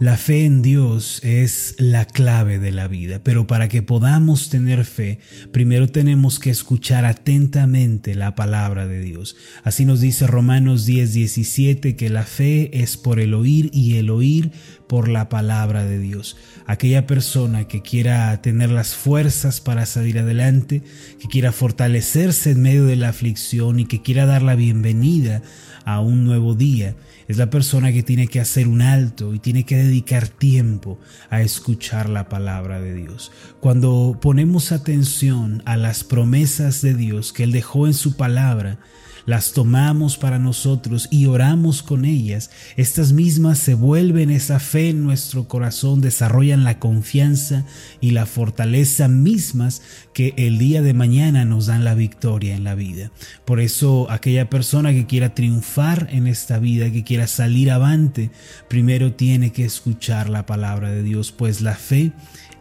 La fe en Dios es la clave de la vida, pero para que podamos tener fe, primero tenemos que escuchar atentamente la palabra de Dios. Así nos dice Romanos 10, 17 que la fe es por el oír y el oír por la palabra de Dios. Aquella persona que quiera tener las fuerzas para salir adelante, que quiera fortalecerse en medio de la aflicción y que quiera dar la bienvenida a un nuevo día, es la persona que tiene que hacer un alto y tiene que dedicar tiempo a escuchar la palabra de Dios. Cuando ponemos atención a las promesas de Dios que Él dejó en su palabra, las tomamos para nosotros y oramos con ellas, estas mismas se vuelven esa fe en nuestro corazón, desarrollan la confianza y la fortaleza mismas que el día de mañana nos dan la victoria en la vida. Por eso aquella persona que quiera triunfar en esta vida, que quiera salir avante, primero tiene que escuchar la palabra de Dios, pues la fe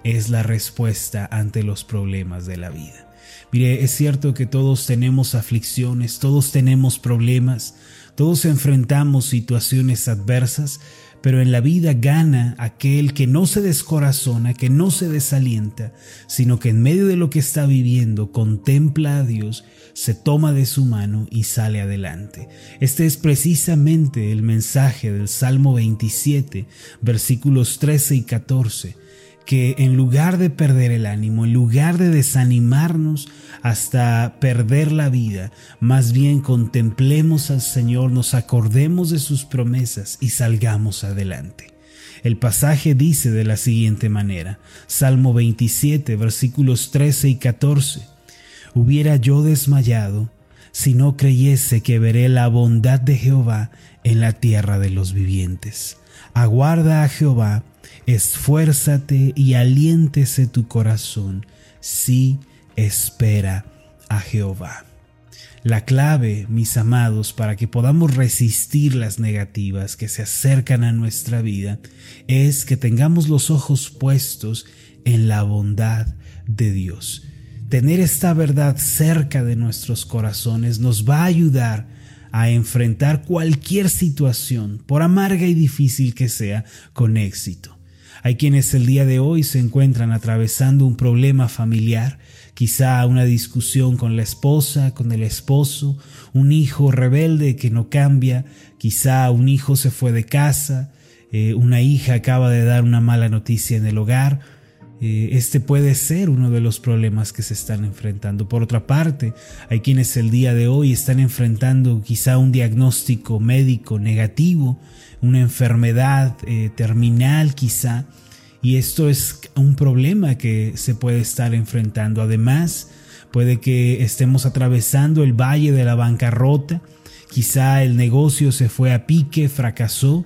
es la respuesta ante los problemas de la vida. Mire, es cierto que todos tenemos aflicciones, todos tenemos problemas, todos enfrentamos situaciones adversas, pero en la vida gana aquel que no se descorazona, que no se desalienta, sino que en medio de lo que está viviendo contempla a Dios, se toma de su mano y sale adelante. Este es precisamente el mensaje del Salmo 27, versículos 13 y 14 que en lugar de perder el ánimo, en lugar de desanimarnos hasta perder la vida, más bien contemplemos al Señor, nos acordemos de sus promesas y salgamos adelante. El pasaje dice de la siguiente manera, Salmo 27, versículos 13 y 14, Hubiera yo desmayado si no creyese que veré la bondad de Jehová en la tierra de los vivientes. Aguarda a Jehová esfuérzate y aliéntese tu corazón, si espera a Jehová. La clave, mis amados, para que podamos resistir las negativas que se acercan a nuestra vida, es que tengamos los ojos puestos en la bondad de Dios. Tener esta verdad cerca de nuestros corazones nos va a ayudar a enfrentar cualquier situación, por amarga y difícil que sea, con éxito. Hay quienes el día de hoy se encuentran atravesando un problema familiar, quizá una discusión con la esposa, con el esposo, un hijo rebelde que no cambia, quizá un hijo se fue de casa, eh, una hija acaba de dar una mala noticia en el hogar, este puede ser uno de los problemas que se están enfrentando. Por otra parte, hay quienes el día de hoy están enfrentando quizá un diagnóstico médico negativo, una enfermedad eh, terminal quizá, y esto es un problema que se puede estar enfrentando. Además, puede que estemos atravesando el valle de la bancarrota, quizá el negocio se fue a pique, fracasó,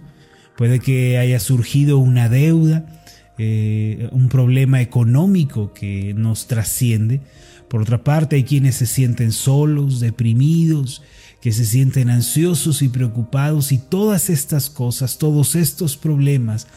puede que haya surgido una deuda, eh, un problema económico que nos trasciende. Por otra parte, hay quienes se sienten solos, deprimidos, que se sienten ansiosos y preocupados y todas estas cosas, todos estos problemas,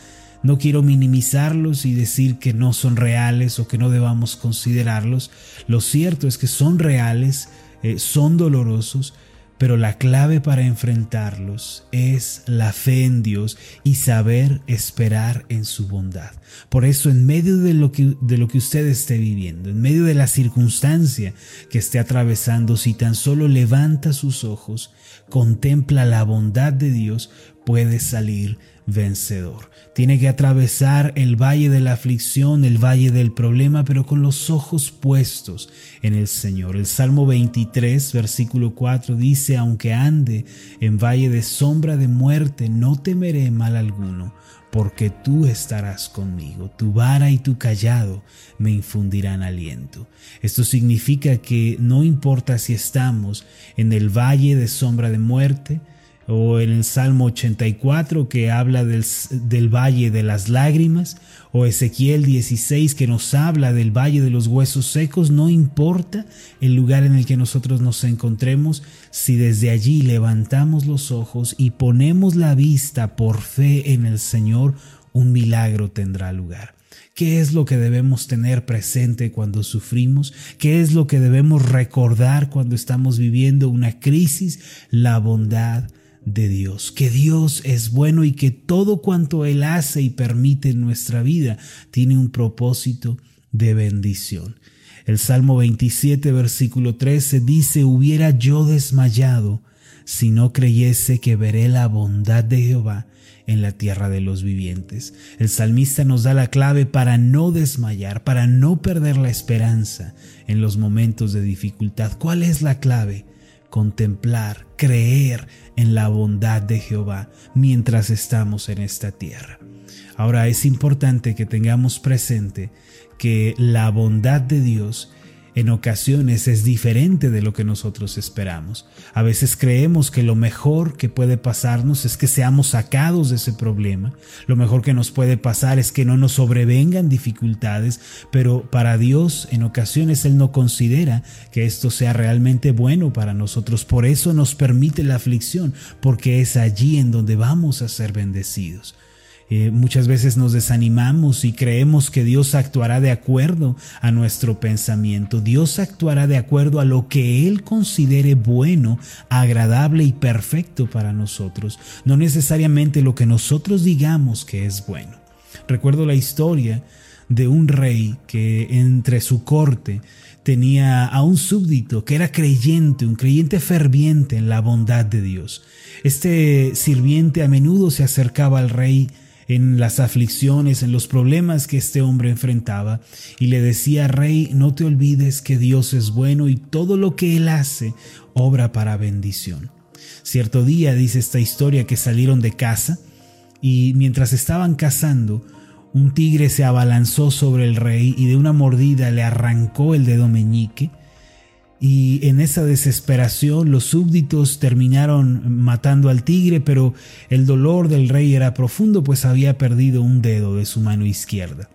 no quiero minimizarlos y decir que no son reales o que no debamos considerarlos. Lo cierto es que son reales, eh, son dolorosos, pero la clave para enfrentarlos es la fe en Dios y saber esperar en su bondad. Por eso en medio de lo que, de lo que usted esté viviendo, en medio de la circunstancia que esté atravesando, si tan solo levanta sus ojos, contempla la bondad de Dios, puede salir vencedor. Tiene que atravesar el valle de la aflicción, el valle del problema, pero con los ojos puestos en el Señor. El Salmo 23, versículo 4 dice, aunque ande en valle de sombra de muerte, no temeré mal alguno, porque tú estarás conmigo, tu vara y tu callado me infundirán aliento. Esto significa que no importa si estamos en el valle de sombra de muerte, o en el Salmo 84 que habla del, del, valle de las lágrimas, o Ezequiel 16 que nos habla del valle de los huesos secos, no importa el lugar en el que nosotros nos encontremos, si desde allí levantamos los ojos y ponemos la vista por fe en el Señor, un milagro tendrá lugar. ¿Qué es lo que debemos tener presente cuando sufrimos? ¿Qué es lo que debemos recordar cuando estamos viviendo una crisis? La bondad de Dios, que Dios es bueno y que todo cuanto Él hace y permite en nuestra vida tiene un propósito de bendición. El Salmo 27, versículo 13 dice, hubiera yo desmayado si no creyese que veré la bondad de Jehová en la tierra de los vivientes. El salmista nos da la clave para no desmayar, para no perder la esperanza en los momentos de dificultad. ¿Cuál es la clave? Contemplar, creer en la bondad de Jehová mientras estamos en esta tierra. Ahora es importante que tengamos presente que la bondad de Dios en ocasiones es diferente de lo que nosotros esperamos. A veces creemos que lo mejor que puede pasarnos es que seamos sacados de ese problema. Lo mejor que nos puede pasar es que no nos sobrevengan dificultades, pero para Dios en ocasiones Él no considera que esto sea realmente bueno para nosotros. Por eso nos permite la aflicción, porque es allí en donde vamos a ser bendecidos. Eh, muchas veces nos desanimamos y creemos que Dios actuará de acuerdo a nuestro pensamiento. Dios actuará de acuerdo a lo que Él considere bueno, agradable y perfecto para nosotros, no necesariamente lo que nosotros digamos que es bueno. Recuerdo la historia de un rey que entre su corte tenía a un súbdito que era creyente, un creyente ferviente en la bondad de Dios. Este sirviente a menudo se acercaba al rey en las aflicciones, en los problemas que este hombre enfrentaba, y le decía, Rey, no te olvides que Dios es bueno y todo lo que Él hace obra para bendición. Cierto día dice esta historia que salieron de casa y mientras estaban cazando, un tigre se abalanzó sobre el rey y de una mordida le arrancó el dedo meñique y en esa desesperación los súbditos terminaron matando al tigre, pero el dolor del rey era profundo, pues había perdido un dedo de su mano izquierda.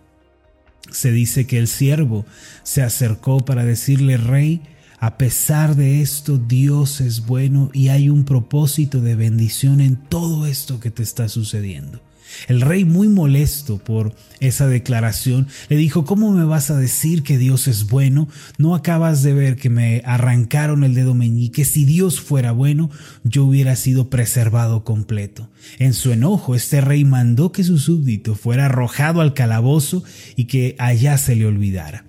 Se dice que el siervo se acercó para decirle, Rey, a pesar de esto, Dios es bueno y hay un propósito de bendición en todo esto que te está sucediendo. El rey, muy molesto por esa declaración, le dijo, ¿cómo me vas a decir que Dios es bueno? ¿No acabas de ver que me arrancaron el dedo meñique? Si Dios fuera bueno, yo hubiera sido preservado completo. En su enojo, este rey mandó que su súbdito fuera arrojado al calabozo y que allá se le olvidara.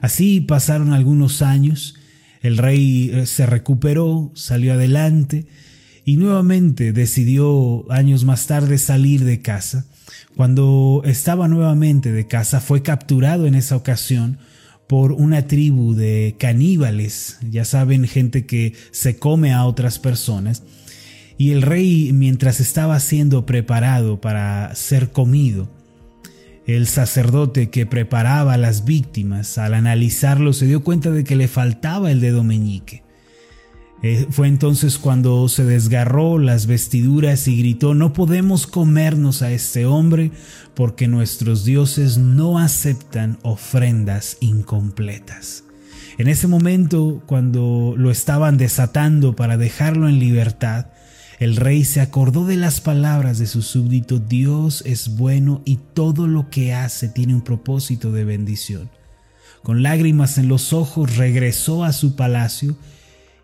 Así pasaron algunos años, el rey eh, se recuperó, salió adelante, y nuevamente decidió años más tarde salir de casa. Cuando estaba nuevamente de casa fue capturado en esa ocasión por una tribu de caníbales, ya saben, gente que se come a otras personas. Y el rey, mientras estaba siendo preparado para ser comido, el sacerdote que preparaba a las víctimas, al analizarlo, se dio cuenta de que le faltaba el dedo meñique. Eh, fue entonces cuando se desgarró las vestiduras y gritó, no podemos comernos a este hombre porque nuestros dioses no aceptan ofrendas incompletas. En ese momento, cuando lo estaban desatando para dejarlo en libertad, el rey se acordó de las palabras de su súbdito, Dios es bueno y todo lo que hace tiene un propósito de bendición. Con lágrimas en los ojos regresó a su palacio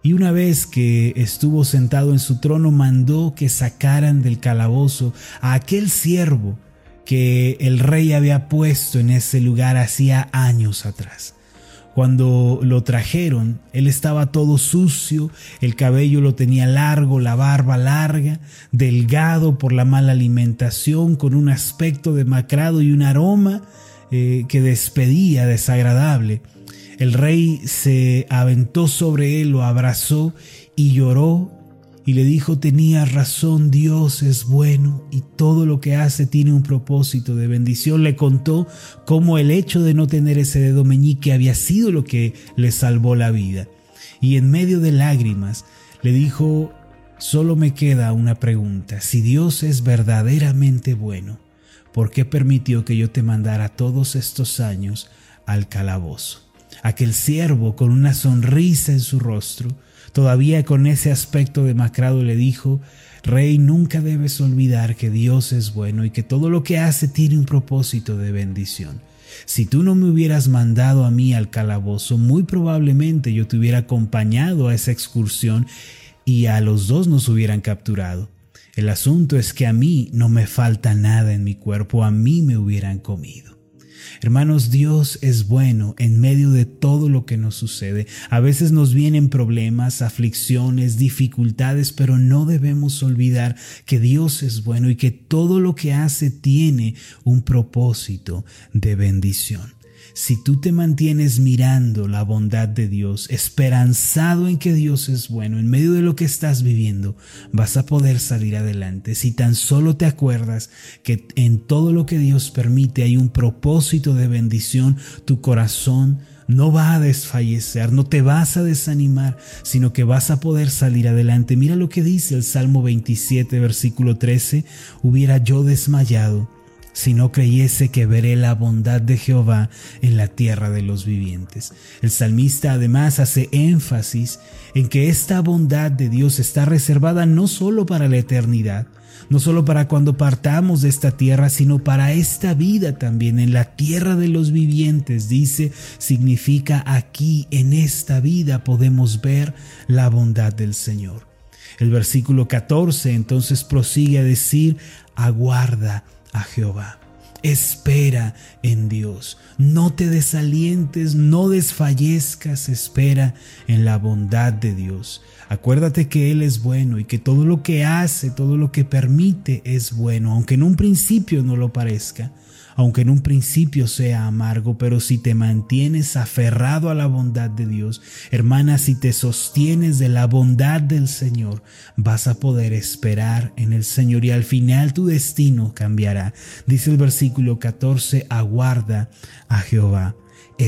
y una vez que estuvo sentado en su trono, mandó que sacaran del calabozo a aquel siervo que el rey había puesto en ese lugar hacía años atrás. Cuando lo trajeron, él estaba todo sucio, el cabello lo tenía largo, la barba larga, delgado por la mala alimentación, con un aspecto demacrado y un aroma eh, que despedía desagradable. El rey se aventó sobre él, lo abrazó y lloró y le dijo, tenía razón, Dios es bueno y todo lo que hace tiene un propósito de bendición. Le contó cómo el hecho de no tener ese dedo meñique había sido lo que le salvó la vida. Y en medio de lágrimas le dijo, solo me queda una pregunta, si Dios es verdaderamente bueno, ¿por qué permitió que yo te mandara todos estos años al calabozo? Aquel siervo con una sonrisa en su rostro, todavía con ese aspecto demacrado, le dijo, Rey, nunca debes olvidar que Dios es bueno y que todo lo que hace tiene un propósito de bendición. Si tú no me hubieras mandado a mí al calabozo, muy probablemente yo te hubiera acompañado a esa excursión y a los dos nos hubieran capturado. El asunto es que a mí no me falta nada en mi cuerpo, a mí me hubieran comido. Hermanos, Dios es bueno en medio de todo lo que nos sucede. A veces nos vienen problemas, aflicciones, dificultades, pero no debemos olvidar que Dios es bueno y que todo lo que hace tiene un propósito de bendición. Si tú te mantienes mirando la bondad de Dios, esperanzado en que Dios es bueno, en medio de lo que estás viviendo, vas a poder salir adelante. Si tan solo te acuerdas que en todo lo que Dios permite hay un propósito de bendición, tu corazón no va a desfallecer, no te vas a desanimar, sino que vas a poder salir adelante. Mira lo que dice el Salmo 27, versículo 13, hubiera yo desmayado si no creyese que veré la bondad de Jehová en la tierra de los vivientes. El salmista además hace énfasis en que esta bondad de Dios está reservada no solo para la eternidad, no solo para cuando partamos de esta tierra, sino para esta vida también, en la tierra de los vivientes, dice, significa aquí, en esta vida podemos ver la bondad del Señor. El versículo 14 entonces prosigue a decir, aguarda a Jehová. Espera en Dios. No te desalientes, no desfallezcas, espera en la bondad de Dios. Acuérdate que Él es bueno y que todo lo que hace, todo lo que permite es bueno, aunque en un principio no lo parezca aunque en un principio sea amargo, pero si te mantienes aferrado a la bondad de Dios, hermana, si te sostienes de la bondad del Señor, vas a poder esperar en el Señor y al final tu destino cambiará. Dice el versículo 14, aguarda a Jehová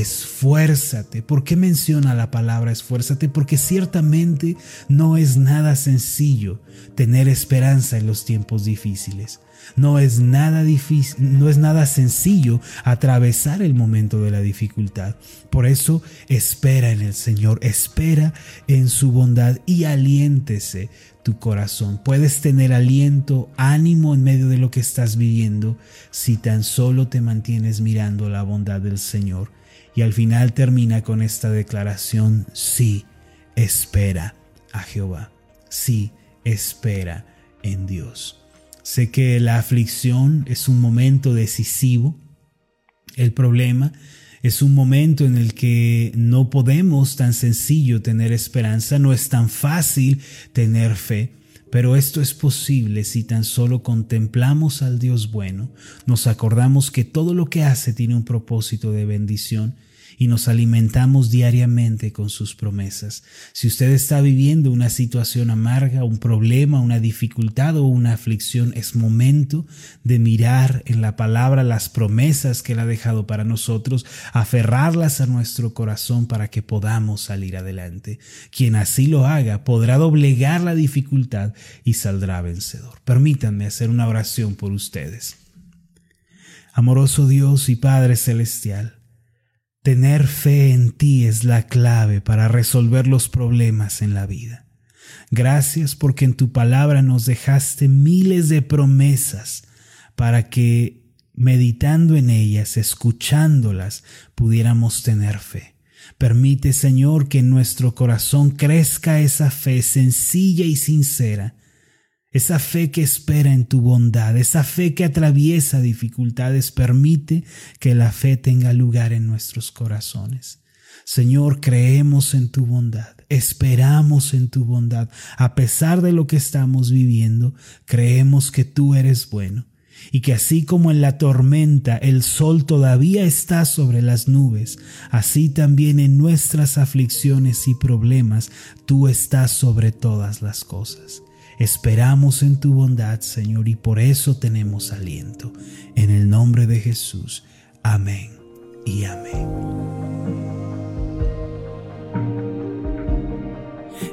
esfuérzate. ¿Por qué menciona la palabra esfuérzate? Porque ciertamente no es nada sencillo tener esperanza en los tiempos difíciles. No es nada difícil, no es nada sencillo atravesar el momento de la dificultad. Por eso espera en el Señor, espera en su bondad y aliéntese tu corazón. Puedes tener aliento, ánimo en medio de lo que estás viviendo si tan solo te mantienes mirando la bondad del Señor. Y al final termina con esta declaración, sí, espera a Jehová. Sí, espera en Dios. Sé que la aflicción es un momento decisivo. El problema es un momento en el que no podemos tan sencillo tener esperanza, no es tan fácil tener fe. Pero esto es posible si tan solo contemplamos al Dios bueno, nos acordamos que todo lo que hace tiene un propósito de bendición y nos alimentamos diariamente con sus promesas. Si usted está viviendo una situación amarga, un problema, una dificultad o una aflicción, es momento de mirar en la palabra las promesas que Él ha dejado para nosotros, aferrarlas a nuestro corazón para que podamos salir adelante. Quien así lo haga podrá doblegar la dificultad y saldrá vencedor. Permítanme hacer una oración por ustedes. Amoroso Dios y Padre Celestial, Tener fe en ti es la clave para resolver los problemas en la vida. Gracias porque en tu palabra nos dejaste miles de promesas para que meditando en ellas, escuchándolas, pudiéramos tener fe. Permite, Señor, que en nuestro corazón crezca esa fe sencilla y sincera esa fe que espera en tu bondad, esa fe que atraviesa dificultades, permite que la fe tenga lugar en nuestros corazones. Señor, creemos en tu bondad, esperamos en tu bondad. A pesar de lo que estamos viviendo, creemos que tú eres bueno y que así como en la tormenta el sol todavía está sobre las nubes, así también en nuestras aflicciones y problemas tú estás sobre todas las cosas. Esperamos en tu bondad, Señor, y por eso tenemos aliento. En el nombre de Jesús. Amén y amén.